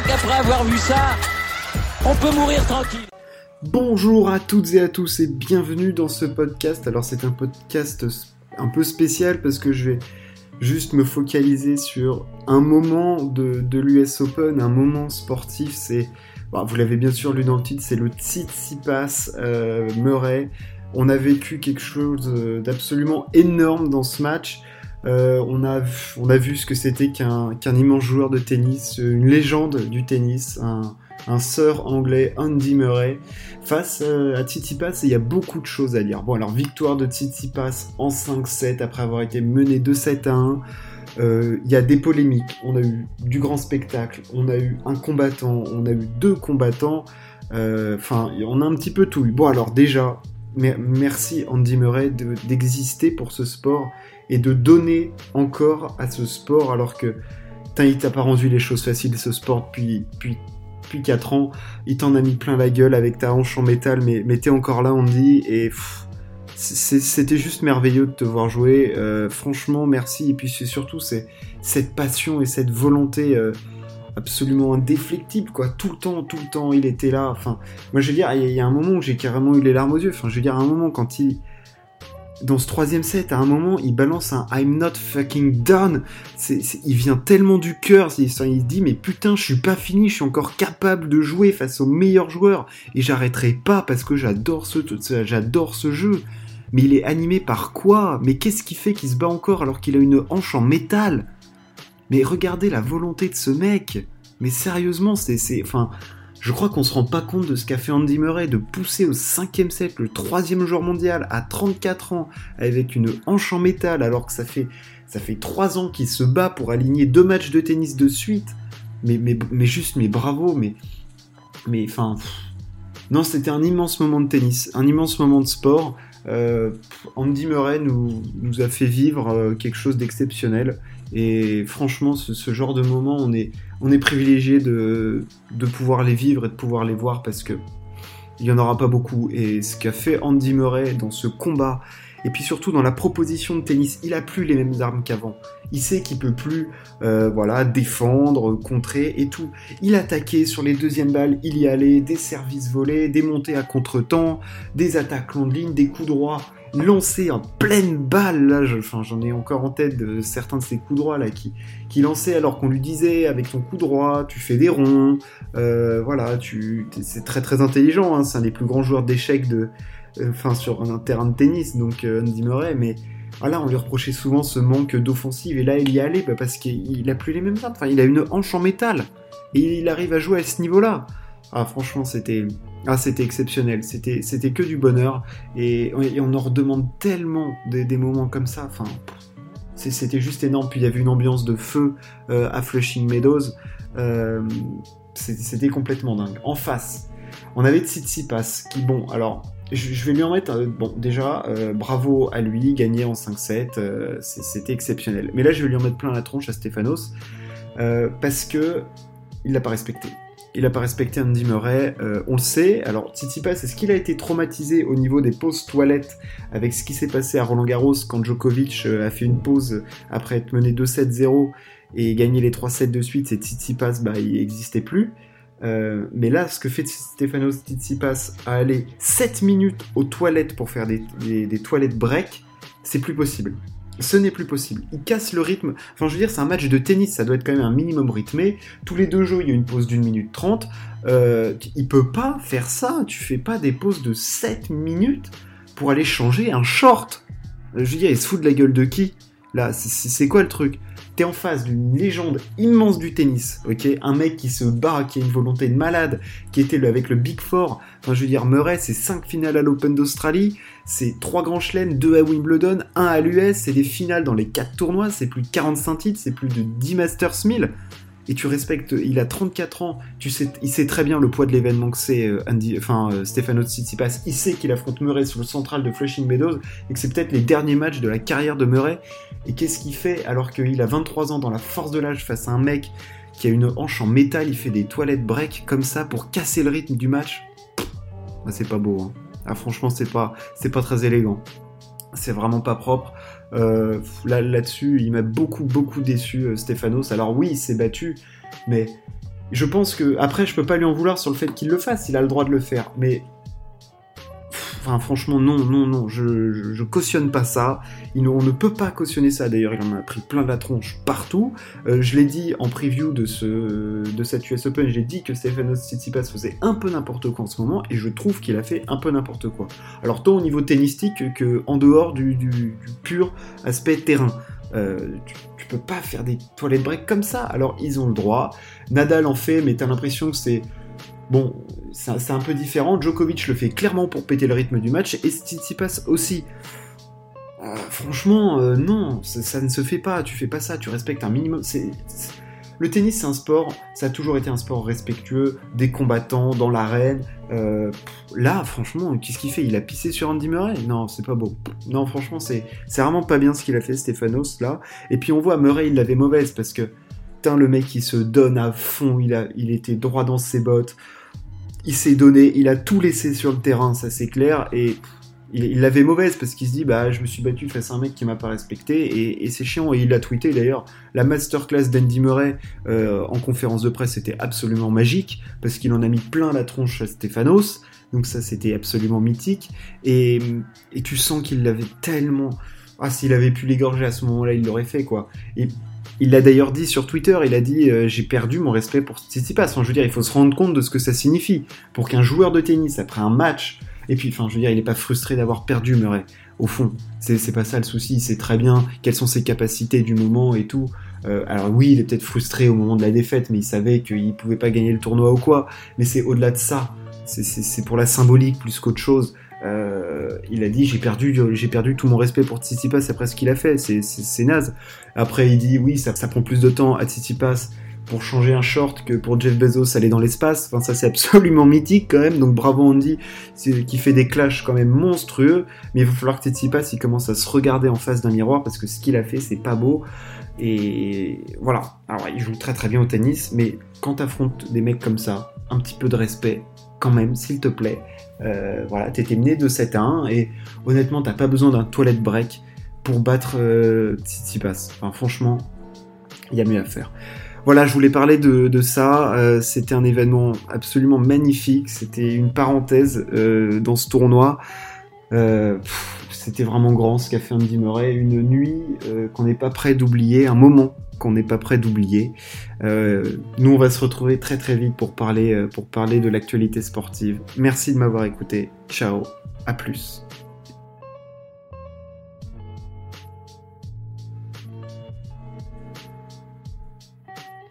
crois qu'après avoir vu ça, on peut mourir tranquille. Bonjour à toutes et à tous et bienvenue dans ce podcast. Alors c'est un podcast un peu spécial parce que je vais juste me focaliser sur un moment de, l'US Open, un moment sportif. C'est, bah, vous l'avez bien sûr lu dans le titre, c'est le Tsitsipas euh, Murray. On a vécu quelque chose d'absolument énorme dans ce match. Euh, on, a, on a vu ce que c'était qu'un immense joueur de tennis, une légende du tennis, un, un sœur anglais Andy Murray face euh, à Tsitsipas et il y a beaucoup de choses à dire. Bon alors victoire de Tsitsipas en 5-7 après avoir été mené 2-7 à 1. Euh, il y a des polémiques, on a eu du grand spectacle, on a eu un combattant, on a eu deux combattants, enfin on a un petit peu tout eu. Bon alors déjà, merci Andy Murray d'exister pour ce sport et de donner encore à ce sport alors que il t'a pas rendu les choses faciles ce sport depuis, depuis, depuis 4 ans. Il t'en a mis plein la gueule avec ta hanche en métal, mais, mais t'es encore là, Andy, et c'était juste merveilleux de te voir jouer. Euh, franchement, merci. Et puis c'est surtout cette passion et cette volonté euh, absolument indéflectible, quoi. Tout le temps, tout le temps, il était là. Enfin, moi, je veux dire, il y, a un moment où j'ai carrément eu les larmes aux yeux. Enfin, je veux dire, un moment, quand il. Dans ce troisième set, à un moment, il balance un I'm not fucking done. il vient tellement du cœur. Il, se dit, mais putain, je suis pas fini, je suis encore capable de jouer face aux meilleurs joueurs. Et j'arrêterai pas parce que j'adore ce, j'adore ce jeu. Mais il est animé par quoi? Mais qu'est-ce qui fait qu'il se bat encore alors qu'il a une hanche en métal? Mais regardez la volonté de ce mec. Mais sérieusement, c'est, enfin, je crois qu'on se rend pas compte de ce qu'a fait Andy Murray de pousser au cinquième set le troisième joueur mondial à 34 ans avec une hanche en métal alors que ça fait ça fait trois ans qu'il se bat pour aligner deux matchs de tennis de suite. Mais juste mais bravo mais mais enfin non c'était un immense moment de tennis, un immense moment de sport. Euh, Andy Murray nous, a fait vivre euh, quelque chose d'exceptionnel et franchement, ce, genre de moment, on est, on est privilégié de, de pouvoir les vivre et de pouvoir les voir parce que il n'y en aura pas beaucoup. Et ce qu'a fait Andy Murray dans ce combat, et puis surtout dans la proposition de tennis, il a plus les mêmes armes qu'avant. Il sait qu'il peut plus, euh, voilà, défendre, contrer et tout. Il attaquait sur les deuxièmes balles, il y allait, des services volés, des montées à contre-temps, des attaques longue ligne, des coups droits lancé en pleine balle, j'en ai encore en tête de certains de ces coups droits là qui, qui lançait alors qu'on lui disait avec ton coup droit, tu fais des ronds, euh, voilà, tu, c'est très très intelligent, hein, c'est un des plus grands joueurs d'échecs de, enfin sur un terrain de tennis, donc euh, Andy Murray, mais voilà, on lui reprochait souvent ce manque d'offensive et là il y allait bah, parce qu'il a plus les mêmes armes, enfin il a une hanche en métal et il arrive à jouer à ce niveau-là. Ah franchement c'était ah, c'était exceptionnel, c'était, c'était que du bonheur, et, on en redemande tellement des, moments comme ça, enfin, c'était juste énorme, puis il y avait une ambiance de feu euh, à Flushing Meadows, euh, c'était complètement dingue. En face, on avait Tsitsipas, qui, bon, alors, je, vais lui en mettre, euh, bon, déjà, bravo à lui, gagné en 5-7, c'était exceptionnel. Mais là, je vais lui en mettre plein la tronche à Stéphanos, parce que il l'a pas respecté il n'a pas respecté Andy Murray, euh, on le sait. Alors, Tsitsipas, est-ce qu'il a été traumatisé au niveau des pauses toilettes avec ce qui s'est passé à Roland Garros quand Djokovic euh, a fait une pause après être mené 2-7-0 et gagné les 3 sets de suite, c'est Tsitsipas, bah, il n'existait plus? Euh, mais là, ce que fait Stefanos Tsitsipas à aller 7 minutes aux toilettes pour faire des, toilettes break, c'est plus possible ce n'est plus possible. Il casse le rythme. Enfin, je veux dire, c'est un match de tennis, ça doit être quand même un minimum rythmé. Tous les deux jeux, il y a une pause d'une minute trente. Euh, il peut pas faire ça. Tu fais pas des pauses de 7 minutes pour aller changer un short. Je veux dire, il se fout de la gueule de qui? Là, c'est quoi le truc? T'es en face d'une légende immense du tennis, ok? Un mec qui se bat, qui a une volonté de malade, qui était avec le Big Four. Enfin, je veux dire, Murray, c'est 5 finales à l'Open d'Australie, c'est 3 grands chelems, 2 à Wimbledon, 1 à l'US, c'est des finales dans les 4 tournois, c'est plus de 45 titres, c'est plus de 10 Masters 1000 et tu respectes, il a 34 ans, tu sais, il sait très bien le poids de l'événement que c'est euh, enfin euh, Stefano Tsitsipas, il sait qu'il affronte Murray sur le central de Flushing Meadows et que c'est peut-être les derniers matchs de la carrière de Murray. Et qu'est-ce qu'il fait alors qu'il a 23 ans dans la force de l'âge face à un mec qui a une hanche en métal, il fait des toilettes break comme ça pour casser le rythme du match? Bah, C'est pas beau, hein. Ah, franchement, c'est pas, c'est pas très élégant. C'est vraiment pas propre. Euh, là, là-dessus, il m'a beaucoup, beaucoup déçu, euh, Stéphanos. Alors oui, il s'est battu, mais je pense que après, je peux pas lui en vouloir sur le fait qu'il le fasse. Il a le droit de le faire, mais Enfin, franchement, non, non, non, je, cautionne pas ça. on ne peut pas cautionner ça. D'ailleurs, il en a pris plein de la tronche partout. Euh, je l'ai dit en preview de, ce, de cette US Open, j'ai dit que Stefanos Tsitsipas faisait un peu n'importe quoi en ce moment, et je trouve qu'il a fait un peu n'importe quoi. Alors, tant au niveau tennistique que en dehors du, du, pur aspect terrain. Euh, tu, tu, peux pas faire des toilettes break comme ça. Alors, ils ont le droit. Nadal en fait, mais t'as l'impression que c'est Bon, c'est un peu différent. Djokovic le fait clairement pour péter le rythme du match et Tsitsipas aussi. Euh, franchement, euh, non, ça, ne se fait pas. Tu fais pas ça. Tu respectes un minimum. Le tennis, c'est un sport. Ça a toujours été un sport respectueux, des combattants dans l'arène. Euh, là, franchement, qu'est-ce qu'il fait? Il a pissé sur Andy Murray? Non, c'est pas beau. Non, franchement, c'est vraiment pas bien ce qu'il a fait, Stéphanos là. Et puis on voit Murray, il l'avait mauvaise parce que le mec, il se donne à fond. Il a, il était droit dans ses bottes il s'est donné, il a tout laissé sur le terrain, ça c'est clair, et il l'avait mauvaise parce qu'il se dit bah je me suis battu face à un mec qui m'a pas respecté. Et, c'est chiant. Et il l'a tweeté d'ailleurs. La masterclass d'Andy Murray euh, en conférence de presse était absolument magique parce qu'il en a mis plein la tronche à Stéphanos. Donc ça c'était absolument mythique. Et, et tu sens qu'il l'avait tellement ah s'il avait pu l'égorger à ce moment-là il l'aurait fait quoi il l'a d'ailleurs dit sur Twitter, il a dit euh, j'ai perdu mon respect pour Tsitsipas. Enfin, je veux dire, il faut se rendre compte de ce que ça signifie pour qu'un joueur de tennis après un match, et puis, enfin, je veux dire, il n'est pas frustré d'avoir perdu Murray. Au fond, c'est pas ça le souci. Il sait très bien quelles sont ses capacités du moment et tout. Euh, alors oui, il est peut-être frustré au moment de la défaite, mais il savait qu'il pouvait pas gagner le tournoi ou quoi. Mais c'est au-delà de ça. C'est pour la symbolique plus qu'autre chose. Euh, il a dit j'ai perdu, j'ai perdu tout mon respect pour Tsitsipas après ce qu'il a fait, c'est naze. Après il dit oui ça, ça, prend plus de temps à Tsitsipas pour changer un short que pour Jeff Bezos aller dans l'espace. Enfin ça c'est absolument mythique quand même. Donc bravo Andy qui fait des clashs quand même monstrueux. Mais il va falloir que Tsitsipas il commence à se regarder en face d'un miroir parce que ce qu'il a fait c'est pas beau. Et voilà. Alors il joue très très bien au tennis, mais quand t'affrontes des mecs comme ça, un petit peu de respect quand même s'il te plaît. Euh, voilà, t'étais mené de 7 à 1 et honnêtement, t'as pas besoin d'un toilette break pour battre euh, Tsitsipas. Enfin, franchement, il y a mieux à faire. Voilà, je voulais parler de, ça. Euh, c'était un événement absolument magnifique. C'était une parenthèse euh, dans ce tournoi. C'était vraiment grand ce qu'a fait Andy Murray. Une nuit qu'on n'est pas prêt d'oublier, un moment qu'on n'est pas prêt d'oublier. Euh, nous, on va se retrouver très très vite pour parler, euh, pour parler de l'actualité sportive. Merci de m'avoir écouté. Ciao, à plus.